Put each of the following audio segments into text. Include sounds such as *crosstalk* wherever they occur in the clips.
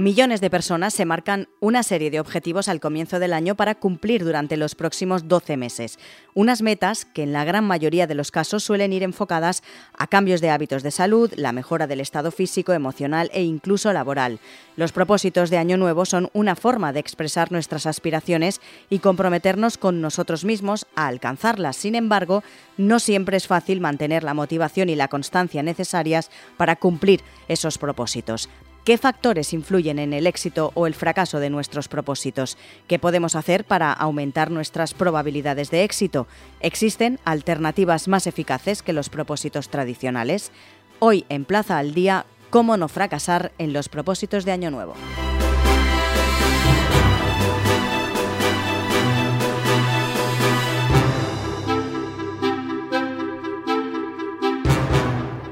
Millones de personas se marcan una serie de objetivos al comienzo del año para cumplir durante los próximos 12 meses. Unas metas que en la gran mayoría de los casos suelen ir enfocadas a cambios de hábitos de salud, la mejora del estado físico, emocional e incluso laboral. Los propósitos de Año Nuevo son una forma de expresar nuestras aspiraciones y comprometernos con nosotros mismos a alcanzarlas. Sin embargo, no siempre es fácil mantener la motivación y la constancia necesarias para cumplir esos propósitos. ¿Qué factores influyen en el éxito o el fracaso de nuestros propósitos? ¿Qué podemos hacer para aumentar nuestras probabilidades de éxito? ¿Existen alternativas más eficaces que los propósitos tradicionales? Hoy en Plaza al Día, ¿cómo no fracasar en los propósitos de Año Nuevo?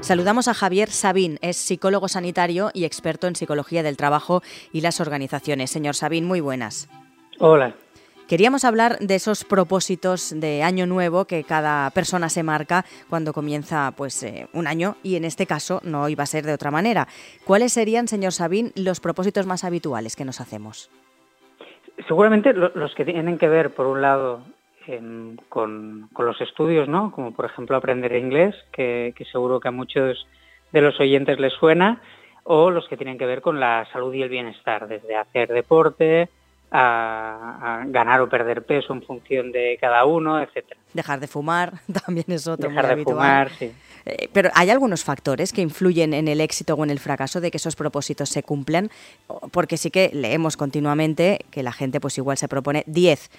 Saludamos a Javier Sabín, es psicólogo sanitario y experto en psicología del trabajo y las organizaciones. Señor Sabín, muy buenas. Hola. Queríamos hablar de esos propósitos de año nuevo que cada persona se marca cuando comienza pues eh, un año y en este caso no iba a ser de otra manera. ¿Cuáles serían, señor Sabín, los propósitos más habituales que nos hacemos? Seguramente los que tienen que ver, por un lado, con, los estudios, ¿no? Como por ejemplo aprender inglés, que, seguro que a muchos de los oyentes les suena, o los que tienen que ver con la salud y el bienestar, desde hacer deporte, a, ganar o perder peso en función de cada uno, etcétera. Dejar de fumar *laughs* también es otro Dejar de fumar, sí. Eh, pero hay algunos factores que influyen en el éxito o en el fracaso de que esos propósitos se cumplan, porque sí que leemos continuamente que la gente pues igual se propone 10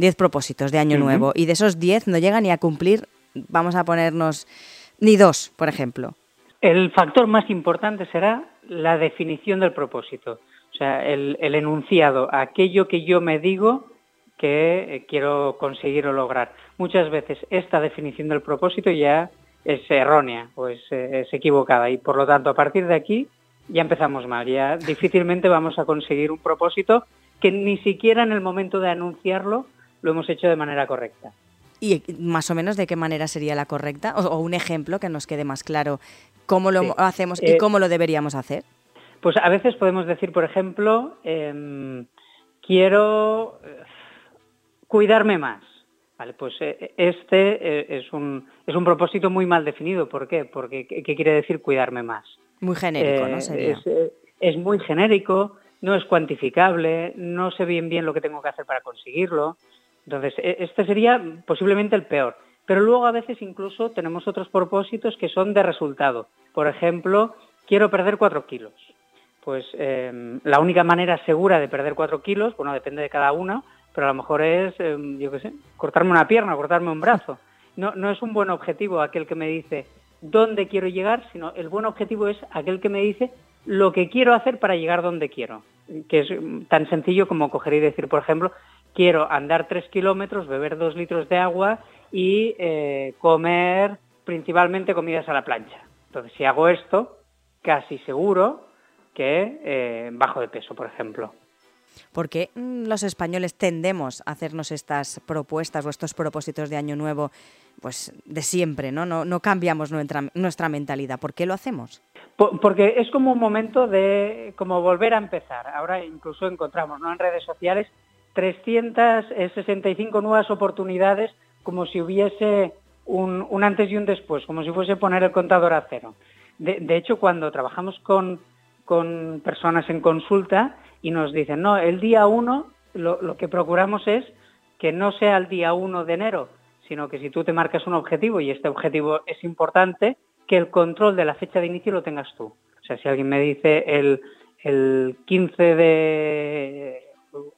10 propósitos de año nuevo y de esos 10 no llega ni a cumplir, vamos a ponernos, ni dos, por ejemplo. El factor más importante será la definición del propósito, o sea, el, enunciado, aquello que yo me digo que eh, quiero conseguir o lograr. Muchas veces esta definición del propósito ya es errónea o es, eh, es, equivocada y por lo tanto a partir de aquí ya empezamos mal, ya difícilmente vamos a conseguir un propósito que ni siquiera en el momento de anunciarlo lo hemos hecho de manera correcta. ¿Y más o menos de qué manera sería la correcta? O, un ejemplo que nos quede más claro cómo lo hacemos y eh, cómo lo deberíamos hacer. Pues a veces podemos decir, por ejemplo, em, quiero eh, cuidarme más. Vale, pues eh, este es, un, es un propósito muy mal definido. ¿Por qué? Porque ¿qué quiere decir cuidarme más? Muy genérico, ¿no? Es, es, muy genérico, no es cuantificable, no sé bien bien lo que tengo que hacer para conseguirlo. Entonces, e, este sería posiblemente el peor. Pero luego a veces incluso tenemos otros propósitos que son de resultado. Por ejemplo, quiero perder cuatro kilos. Pues em, la única manera segura de perder cuatro kilos, bueno, depende de cada uno, pero a lo mejor es, em, yo qué sé, cortarme una pierna, cortarme un brazo. No, no es un buen objetivo aquel que me dice dónde quiero llegar, sino el buen objetivo es aquel que me dice lo que quiero hacer para llegar donde quiero, que es tan sencillo como coger y decir, por ejemplo, quiero andar tres kilómetros, beber dos litros de agua y eh, comer principalmente comidas a la plancha. Entonces, si hago esto, casi seguro que eh, bajo de peso, por ejemplo. ¿Por qué mm, los españoles tendemos a hacernos estas propuestas o estos propósitos de año nuevo pues de siempre, ¿no? No, no cambiamos nuestra, nuestra mentalidad. ¿Por qué lo hacemos? Porque es como un momento de como volver a empezar. Ahora incluso encontramos ¿no? en redes sociales 365 nuevas oportunidades como si hubiese un, antes y un después, como si fuese poner el contador a cero. De, hecho, cuando trabajamos con, con, personas en consulta y nos dicen, no, el día 1 lo, lo, que procuramos es que no sea el día 1 de enero, sino que si tú te marcas un objetivo y este objetivo es importante, que el control de la fecha de inicio lo tengas tú. O sea, si alguien me dice el, el 15 de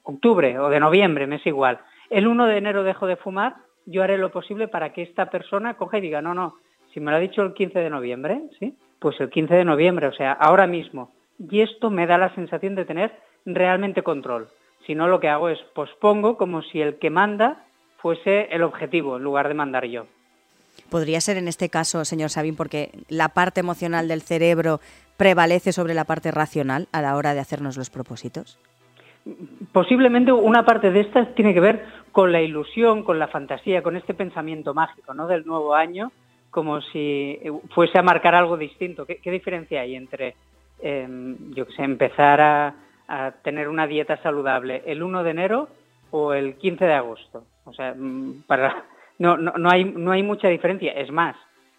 octubre o de noviembre, me es igual, el 1 de enero dejo de fumar, yo haré lo posible para que esta persona coja y diga, no, no, si me lo ha dicho el 15 de noviembre, ¿sí? Pues el 15 de noviembre, o sea, ahora mismo. Y esto me da la sensación de tener realmente control. Si no, lo que hago es pospongo como si el que manda fuese el objetivo en lugar de mandar yo. Podría ser en este caso, señor Sabín, porque la parte emocional del cerebro prevalece sobre la parte racional a la hora de hacernos los propósitos. Posiblemente una parte de estas tiene que ver con la ilusión, con la fantasía, con este pensamiento mágico ¿no? del nuevo año, como si fuese a marcar algo distinto. ¿Qué, diferencia hay entre, em, yo que sé, empezar a, a tener una dieta saludable el 1 de enero o el 15 de agosto. O sea, mm, para, no, no, no, hay, no hay mucha diferencia. Es más,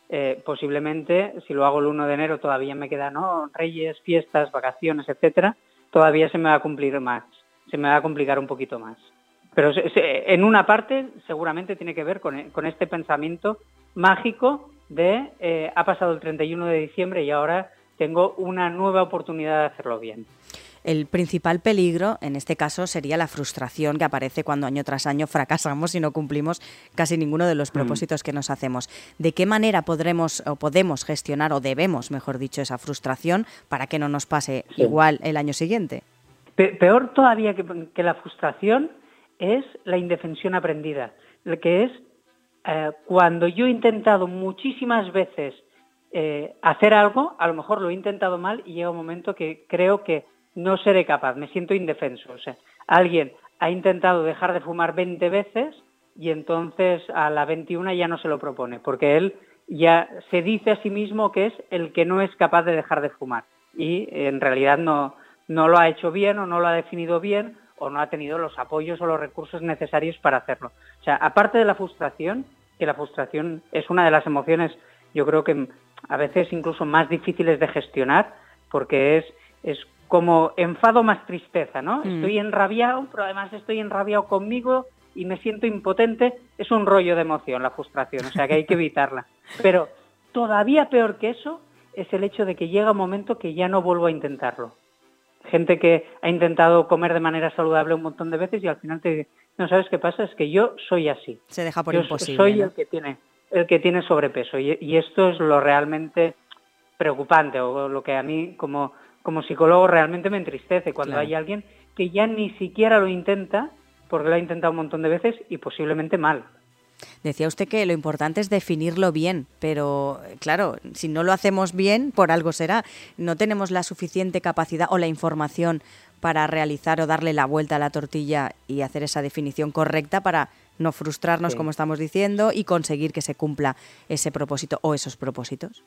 eh, posiblemente si lo hago el 1 de enero todavía me quedan ¿no? reyes, fiestas, vacaciones, etcétera, todavía se me va a cumplir más, se me va a complicar un poquito más. Pero en una parte seguramente tiene que ver con, este pensamiento mágico de eh, ha pasado el 31 de diciembre y ahora tengo una nueva oportunidad de hacerlo bien. El principal peligro, en este caso, sería la frustración que aparece cuando año tras año fracasamos y no cumplimos casi ninguno de los mm. propósitos que nos hacemos. ¿De qué manera podremos o podemos gestionar o debemos, mejor dicho, esa frustración para que no nos pase igual el año siguiente? Peor todavía que, la frustración es la indefensión aprendida, que es eh, cuando yo he intentado muchísimas veces eh, hacer algo, a lo mejor lo he intentado mal y llega un momento que creo que no seré capaz, me siento indefenso. O sea, alguien ha intentado dejar de fumar 20 veces y entonces a la 21 ya no se lo propone, porque él ya se dice a sí mismo que es el que no es capaz de dejar de fumar y en realidad no, no lo ha hecho bien o no lo ha definido bien o no ha tenido los apoyos o los recursos necesarios para hacerlo. O sea, aparte de la frustración, que la frustración es una de las emociones, yo creo que a veces incluso más difíciles de gestionar, porque es, es como enfado más tristeza, ¿no? Mm. Estoy enrabiado, pero además estoy enrabiado conmigo y me siento impotente. Es un rollo de emoción la frustración, o sea que hay que evitarla. *laughs* Pero todavía peor que eso es el hecho de que llega un momento que ya no vuelvo a intentarlo. Gente que ha intentado comer de manera saludable un montón de veces y al final te no sabes qué pasa, es que yo soy así. Se deja por imposible. Soy el que tiene el que tiene sobrepeso y, y esto es lo realmente preocupante o lo que a mí como como psicólogo realmente me entristece cuando hay alguien que ya ni siquiera lo intenta porque lo ha intentado un montón de veces y posiblemente mal. Decía usted que lo importante es definirlo bien, pero claro, si no lo hacemos bien, por algo será. No tenemos la suficiente capacidad o la información para realizar o darle la vuelta a la tortilla y hacer esa definición correcta para no frustrarnos, como estamos diciendo, y conseguir que se cumpla ese propósito o esos propósitos.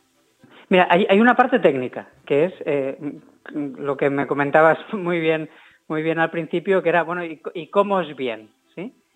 Mira, hay, hay, una parte técnica, que es eh, lo que me comentabas *laughs* muy bien, muy bien al principio, que era, bueno, ¿y, cómo es bien?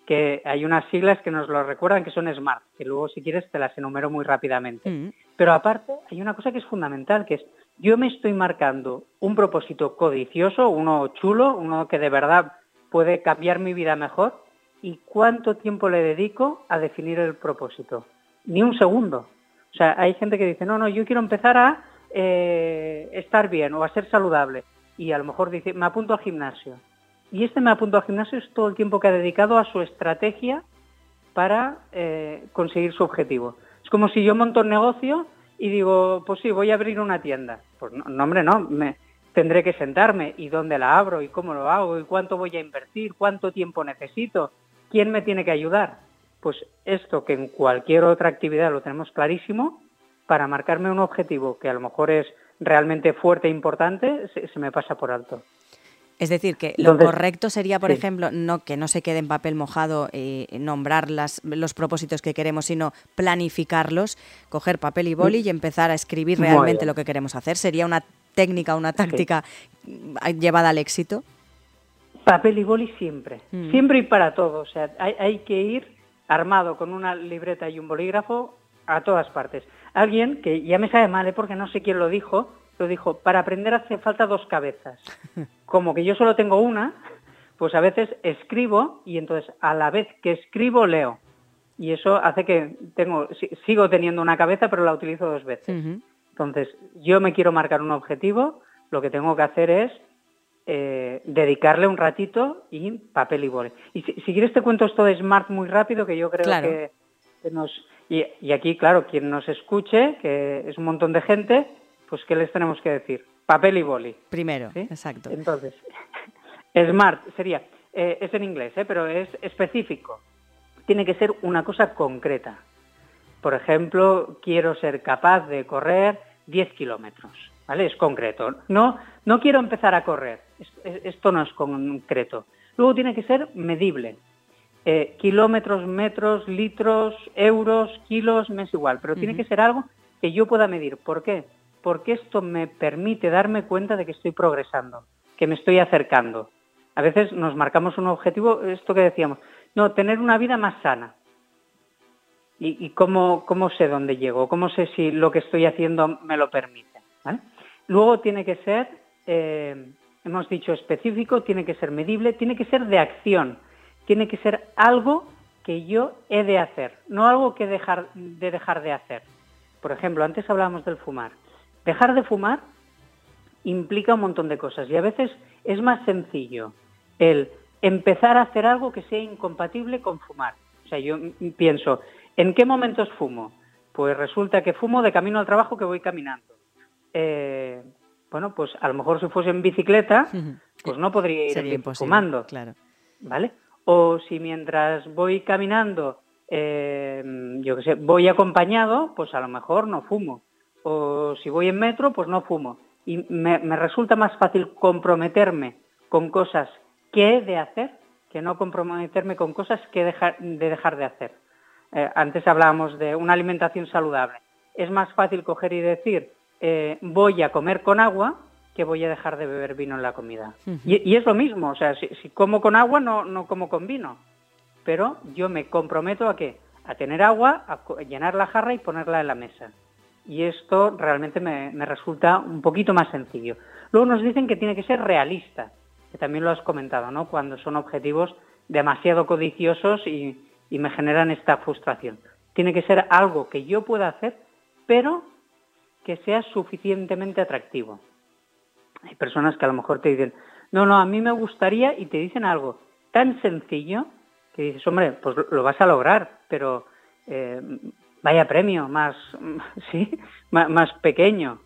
Que hay unas siglas que nos lo recuerdan que son SMART, que luego si quieres te las enumero muy rápidamente. Mm. Pero aparte hay una cosa que es fundamental, que es yo me estoy marcando un propósito codicioso, uno chulo, uno que de verdad puede cambiar mi vida mejor, y cuánto tiempo le dedico a definir el propósito. Ni un segundo. O sea, hay gente que dice, no, no, yo quiero empezar a eh, estar bien o a ser saludable. Y a lo mejor dice, me apunto al gimnasio. Y este me apunto al gimnasio es todo el tiempo que ha dedicado a su estrategia para eh, conseguir su objetivo. Es como si yo monto un negocio y digo, pues sí, voy a abrir una tienda. Pues no, hombre, no, me, tendré que sentarme y dónde la abro y cómo lo hago y cuánto voy a invertir, cuánto tiempo necesito, quién me tiene que ayudar pues esto que en cualquier otra actividad lo tenemos clarísimo, para marcarme un objetivo que a lo mejor es realmente fuerte e importante, se, me pasa por alto. Es decir, que lo correcto sería, por ejemplo, no que no se quede en papel mojado y nombrar las, los propósitos que queremos, sino planificarlos, coger papel y boli y empezar a escribir realmente lo que queremos hacer. ¿Sería una técnica, una táctica llevada al éxito? Papel y boli siempre, mm. siempre y para todo. O sea, hay, hay que ir armado con una libreta y un bolígrafo a todas partes. Alguien que ya me sabe mal, ¿eh? porque no sé quién lo dijo, dijo, para aprender hace falta dos cabezas. *laughs* Como que yo solo tengo una, pues a veces escribo y entonces a la vez que escribo leo. Y eso hace que tengo, sigo teniendo una cabeza, pero la utilizo dos veces. Entonces, yo me quiero marcar un objetivo, lo que tengo que hacer es eh, dedicarle un ratito y papel y boli. Y si, quieres te cuento esto de Smart muy rápido, que yo creo que, nos... Y, aquí, claro, quien nos escuche, que es un montón de gente, pues ¿qué les tenemos que decir? Papel y boli. Primero, exacto. Entonces, *laughs* Smart sería, eh, es en inglés, eh, pero es específico. Tiene que ser una cosa concreta. Por ejemplo, quiero ser capaz de correr 10 kilómetros. ¿Vale? Es concreto. No, no quiero empezar a correr. Esto no es concreto. Luego tiene que ser medible. Eh, kilómetros, metros, litros, euros, kilos, me es igual, pero tiene que ser algo que yo pueda medir. ¿Por qué? Porque esto me permite darme cuenta de que estoy progresando, que me estoy acercando. A veces nos marcamos un objetivo, esto que decíamos, no, tener una vida más sana. ¿Y, cómo, cómo, sé dónde llego? ¿Cómo sé si lo que estoy haciendo me lo permite? Luego tiene que ser, eh, hemos dicho específico, tiene que ser medible, tiene que ser de acción, tiene que ser algo que yo he de hacer, no algo que dejar de dejar de hacer. Por ejemplo, antes hablábamos del fumar. Dejar de fumar implica un montón de cosas y a veces es más sencillo el empezar a hacer algo que sea incompatible con fumar. O sea, yo pienso, ¿en qué momentos fumo? Pues resulta que fumo de camino al trabajo que voy caminando. Eh, bueno, pues a lo mejor si fuese en bicicleta, *laughs* pues no podría ir fumando. Claro. ¿Vale? O si mientras voy caminando, eh, yo qué sé, voy acompañado, pues a lo mejor no fumo. O si voy en metro, pues no fumo. Y me, resulta más fácil comprometerme con cosas que he de hacer que no comprometerme con cosas que dejar, de dejar de hacer. Eh, antes hablábamos de una alimentación saludable. Es más fácil coger y decir, eh, voy a comer con agua que voy a dejar de beber vino en la comida. y, es lo mismo, o sea, si, como con agua, no, no como con vino. Pero yo me comprometo a qué? A tener agua, a llenar la jarra y ponerla en la mesa. Y esto realmente me, resulta un poquito más sencillo. Luego nos dicen que tiene que ser realista, que también lo has comentado, ¿no? Cuando son objetivos demasiado codiciosos y, y me generan esta frustración. Tiene que ser algo que yo pueda hacer, pero que sea suficientemente atractivo. Hay personas que a lo mejor te dicen, no, no, a mí me gustaría y te dicen algo tan sencillo que dices, hombre, pues lo vas a lograr, pero eh, vaya premio, más, *laughs* sí, más, pequeño.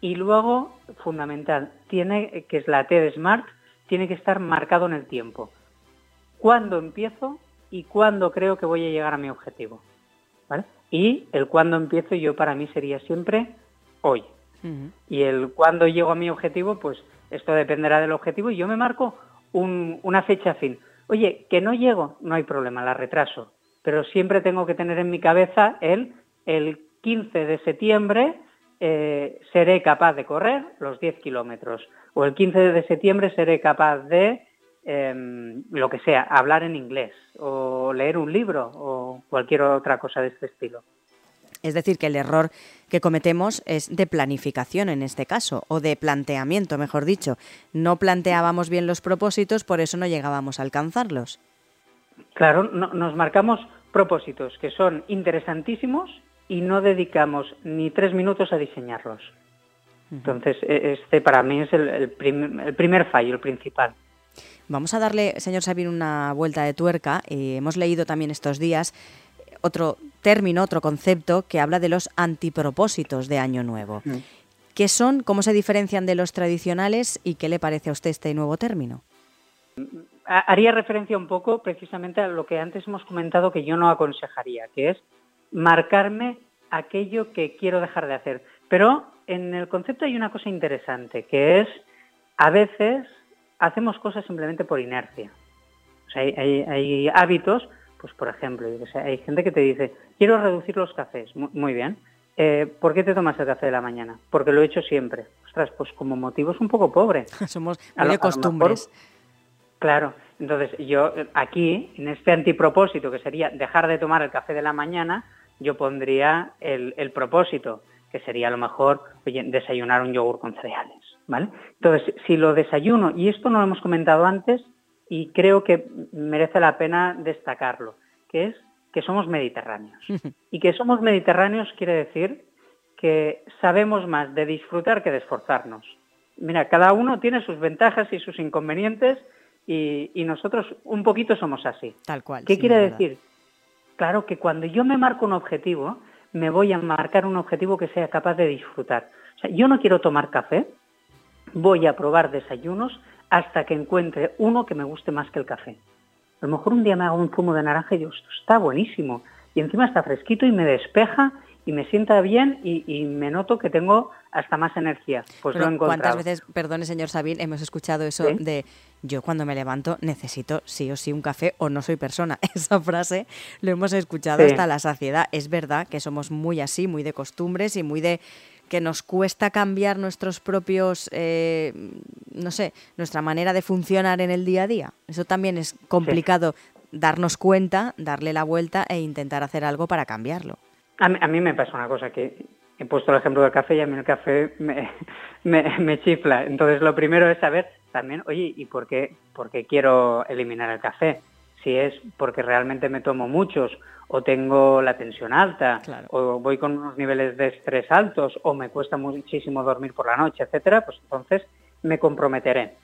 Y luego, fundamental, tiene, que es la T de Smart, tiene que estar marcado en el tiempo. ¿Cuándo empiezo y cuándo creo que voy a llegar a mi objetivo? ¿Vale? Y el cuándo empiezo yo para mí sería siempre hoy. Y el cuándo llego a mi objetivo, pues esto dependerá del objetivo y yo me marco una fecha fin. Oye, que no llego, no hay problema, la retraso. Pero siempre tengo que tener en mi cabeza el, el 15 de septiembre eh, seré capaz de correr los 10 kilómetros. O el 15 de septiembre seré capaz de, lo que sea, hablar en inglés o leer un libro o cualquier otra cosa de este estilo. Es decir, que el error que cometemos es de planificación en este caso, o de planteamiento, mejor dicho. No planteábamos bien los propósitos, por eso no llegábamos a alcanzarlos. Claro, nos marcamos propósitos que son interesantísimos y no dedicamos ni tres minutos a diseñarlos. Entonces, e, este para mí es el, primer fallo, el principal. Vamos a darle, señor Sabin, una vuelta de tuerca. Eh, hemos leído también estos días otro término, otro concepto que habla de los antipropósitos de Año Nuevo. Mm. ¿Qué son, cómo se diferencian de los tradicionales y qué le parece a usted este nuevo término? Haría referencia un poco precisamente a lo que antes hemos comentado que yo no aconsejaría, que es marcarme aquello que quiero dejar de hacer. Pero en el concepto hay una cosa interesante, que es a veces hacemos cosas simplemente por inercia. hay hábitos pues por ejemplo, hay gente que te dice, quiero reducir los cafés. Muy, bien. Eh, ¿Por qué te tomas el café de la mañana? Porque lo he hecho siempre. Ostras, pues como motivo es un poco pobre. *laughs* Somos de costumbres. Claro. Entonces, yo aquí, en este antipropósito, que sería dejar de tomar el café de la mañana, yo pondría el, el propósito, que sería a lo mejor, oye, desayunar un yogur con cereales, ¿vale? Entonces, si lo desayuno, y esto no lo hemos comentado antes, y creo que merece la pena destacarlo, que es que somos mediterráneos. *laughs* Y que somos mediterráneos quiere decir que sabemos más de disfrutar que de esforzarnos. Mira, cada uno tiene sus ventajas y sus inconvenientes y, nosotros un poquito somos así. Tal cual. ¿Qué quiere decir? Claro que cuando yo me marco un objetivo, me voy a marcar un objetivo que sea capaz de disfrutar. O sea, yo no quiero tomar café, voy a probar desayunos hasta que encuentre uno que me guste más que el café. A lo mejor un día me hago un zumo de naranja y digo, esto está buenísimo. Y encima está fresquito y me despeja y me sienta bien y, me noto que tengo hasta más energía. Pues lo he ¿Cuántas veces, perdone señor Sabín, hemos escuchado eso de yo cuando me levanto necesito sí o sí un café o no soy persona? *laughs* Esa frase lo hemos escuchado hasta la saciedad. Es verdad que somos muy así, muy de costumbres y muy de que nos cuesta cambiar nuestros propios, eh, no sé, nuestra manera de funcionar en el día a día. Eso también es complicado darnos cuenta, darle la vuelta e intentar hacer algo para cambiarlo. A mí, me pasa una cosa que he puesto el ejemplo del café y a mí el café *laughs* me, me, chifla. Entonces lo primero es saber también, oye, ¿y por qué, por qué quiero eliminar el café? Si es porque realmente me tomo muchos o tengo la tensión alta o voy con unos niveles de estrés altos o me cuesta muchísimo dormir por la noche, etcétera, pues entonces me comprometeré.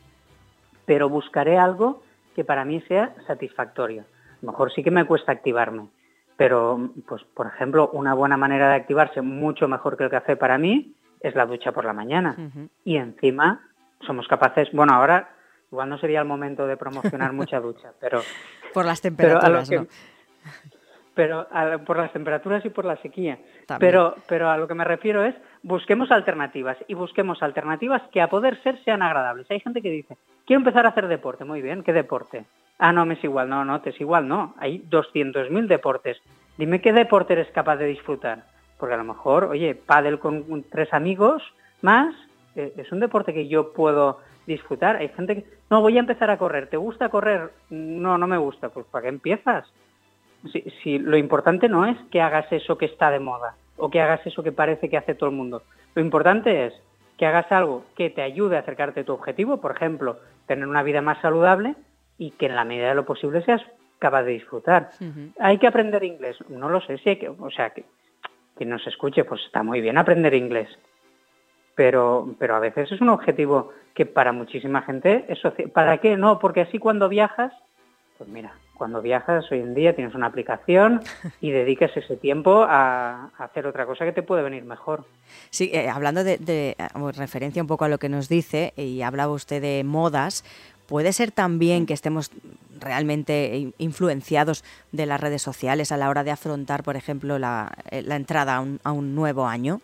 Pero buscaré algo que para mí sea satisfactorio. A lo mejor sí que me cuesta activarme, pero pues por ejemplo, una buena manera de activarse mucho mejor que el café para mí es la ducha por la mañana. Y encima somos capaces, bueno, ahora igual no sería el momento de promocionar mucha ducha, *laughs* pero por las temperaturas, ¿no? *laughs* pero por las temperaturas y por la sequía. Pero, pero a lo que me refiero es, busquemos alternativas y busquemos alternativas que a poder ser sean agradables. Hay gente que dice, quiero empezar a hacer deporte, muy bien, ¿qué deporte? Ah, no, me es igual, no, no, te es igual, no. Hay 200.000 deportes. Dime qué deporte eres capaz de disfrutar. Porque a lo mejor, oye, pádel con tres amigos más, eh, es un deporte que yo puedo disfrutar. Hay gente que, no, voy a empezar a correr. ¿Te gusta correr? No, no me gusta. Pues ¿para qué empiezas? Si, lo importante no es que hagas eso que está de moda o que hagas eso que parece que hace todo el mundo. Lo importante es que hagas algo que te ayude a acercarte a tu objetivo, por ejemplo, tener una vida más saludable y que en la medida de lo posible seas capaz de disfrutar. Hay que aprender inglés, no lo sé, si hay que, o sea, que quien nos escuche, pues está muy bien aprender inglés, pero, pero a veces es un objetivo que para muchísima gente es ¿Para qué? No, porque así cuando viajas, pues mira, cuando viajas hoy en día tienes una aplicación y dedicas ese tiempo a, hacer otra cosa que te puede venir mejor. Sí, eh, hablando de, de, referencia un poco a lo que nos dice, y hablaba usted de modas, ¿puede ser también que estemos realmente influenciados de las redes sociales a la hora de afrontar, por ejemplo, la, eh, entrada a un, nuevo año?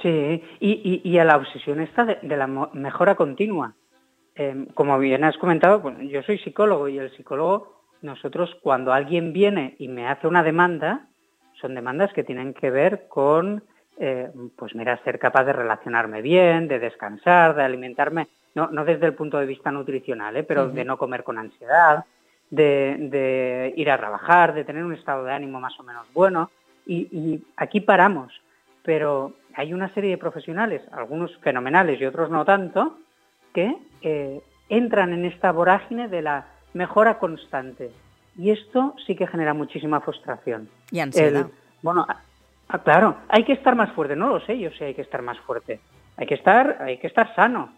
Sí, y, a la obsesión esta de, la mejora continua. Em, como bien has comentado, yo soy psicólogo y el psicólogo nosotros cuando alguien viene y me hace una demanda, son demandas que tienen que ver con, eh, pues mira, ser capaz de relacionarme bien, de descansar, de alimentarme, no, no desde el punto de vista nutricional, ¿eh? pero de no comer con ansiedad, de, ir a trabajar, de tener un estado de ánimo más o menos bueno. Y, aquí paramos, pero hay una serie de profesionales, algunos fenomenales y otros no tanto, que eh, entran en esta vorágine de la mejora constante. Y esto sí que genera muchísima frustración. Y ansiedad. bueno, claro, hay que estar más fuerte, no lo sé, yo sé hay que estar más fuerte. Hay que estar, hay que estar sano.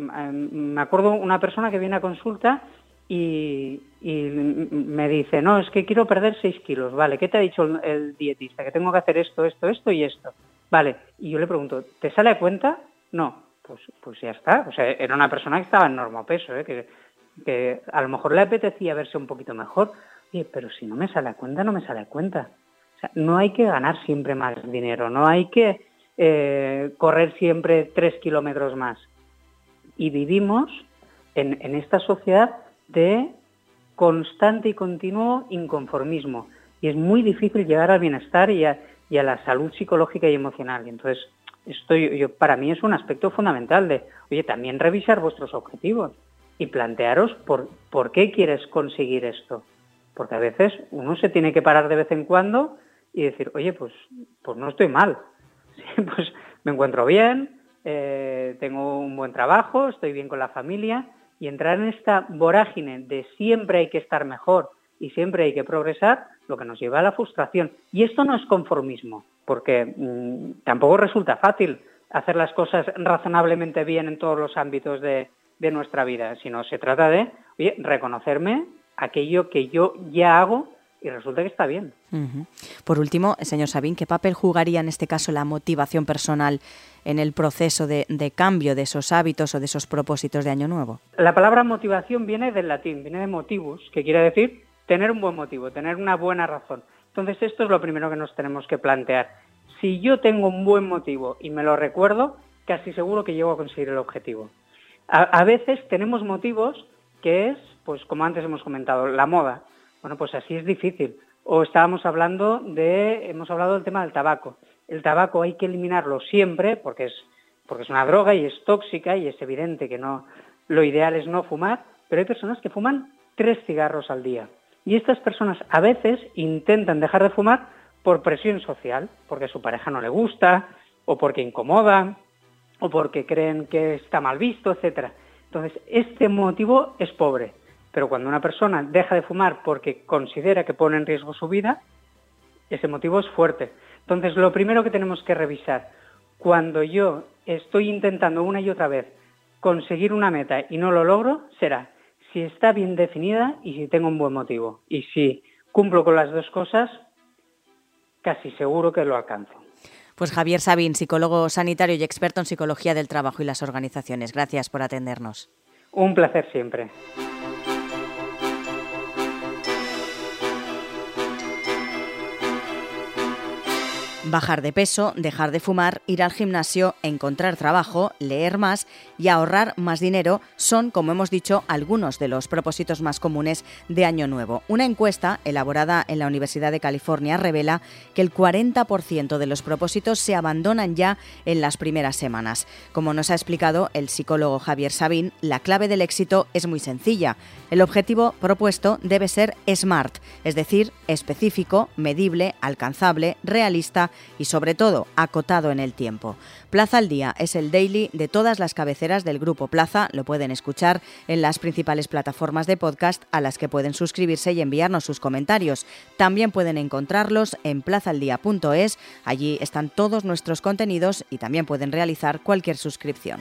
Me acuerdo una persona que viene a consulta y, me dice, no, es que quiero perder 6 kilos, vale, ¿qué te ha dicho el, dietista? Que tengo que hacer esto, esto, esto y esto. Vale, y yo le pregunto, ¿te sale a cuenta? No, pues, pues ya está. O sea, era una persona que estaba en peso ¿eh? que que a lo mejor le apetecía verse un poquito mejor, oye, pero si no me sale a cuenta, no me sale a cuenta. O sea, no hay que ganar siempre más dinero, no hay que eh, correr siempre tres kilómetros más. Y vivimos en, en esta sociedad de constante y continuo inconformismo. Y es muy difícil llegar al bienestar y a, la salud psicológica y emocional. Y entonces, esto yo, para mí es un aspecto fundamental de, oye, también revisar vuestros objetivos y plantearos por, por qué quieres conseguir esto. Porque a veces uno se tiene que parar de vez en cuando y decir, oye, pues, pues no estoy mal. *laughs* pues me encuentro bien, eh, tengo un buen trabajo, estoy bien con la familia y entrar en esta vorágine de siempre hay que estar mejor y siempre hay que progresar, lo que nos lleva a la frustración. Y esto no es conformismo, porque mm, tampoco resulta fácil hacer las cosas razonablemente bien en todos los ámbitos de, nuestra vida, sino se trata de, reconocerme aquello que yo ya hago y resulta que está bien. Por último, señor Sabín, ¿qué papel jugaría en este caso la motivación personal en el proceso de, cambio de esos hábitos o de esos propósitos de Año Nuevo? La palabra motivación viene del latín, viene de motivus, que quiere decir tener un buen motivo, tener una buena razón. Entonces, esto es lo primero que nos tenemos que plantear. Si yo tengo un buen motivo y me lo recuerdo, casi seguro que llego a conseguir el objetivo. A, veces tenemos motivos que es, pues como antes hemos comentado, la moda. Bueno, pues así es difícil. O estábamos hablando de, hemos hablado del tema del tabaco. el tabaco hay que eliminarlo siempre porque es, porque es una droga y es tóxica y es evidente que no, lo ideal es no fumar, pero hay personas que fuman tres cigarros al día. Y estas personas a veces intentan dejar de fumar por presión social, porque a su pareja no le gusta, o porque incomoda, o porque creen que está mal visto, etcétera. Entonces, este motivo es pobre, pero cuando una persona deja de fumar porque considera que pone en riesgo su vida, ese motivo es fuerte. Entonces, lo primero que tenemos que revisar, cuando yo estoy intentando una y otra vez conseguir una meta y no lo logro, será si está bien definida y si tengo un buen motivo. Y si cumplo con las dos cosas, casi seguro que lo alcanzo. Pues Javier Sabín, psicólogo sanitario y experto en psicología del trabajo y las organizaciones. Gracias por atendernos. Un placer siempre. Bajar de peso, dejar de fumar, ir al gimnasio, encontrar trabajo, leer más y ahorrar más dinero son, como hemos dicho, algunos de los propósitos más comunes de Año Nuevo. Una encuesta elaborada en la Universidad de California revela que el 40% de los propósitos se abandonan ya en las primeras semanas. Como nos ha explicado el psicólogo Javier Sabín, la clave del éxito es muy sencilla. El objetivo propuesto debe ser SMART, es decir, específico, medible, alcanzable, realista y sobre todo acotado en el tiempo. Plaza al Día es el daily de todas las cabeceras del grupo Plaza, lo pueden escuchar en las principales plataformas de podcast a las que pueden suscribirse y enviarnos sus comentarios. También pueden encontrarlos en plazaldía.es, allí están todos nuestros contenidos y también pueden realizar cualquier suscripción.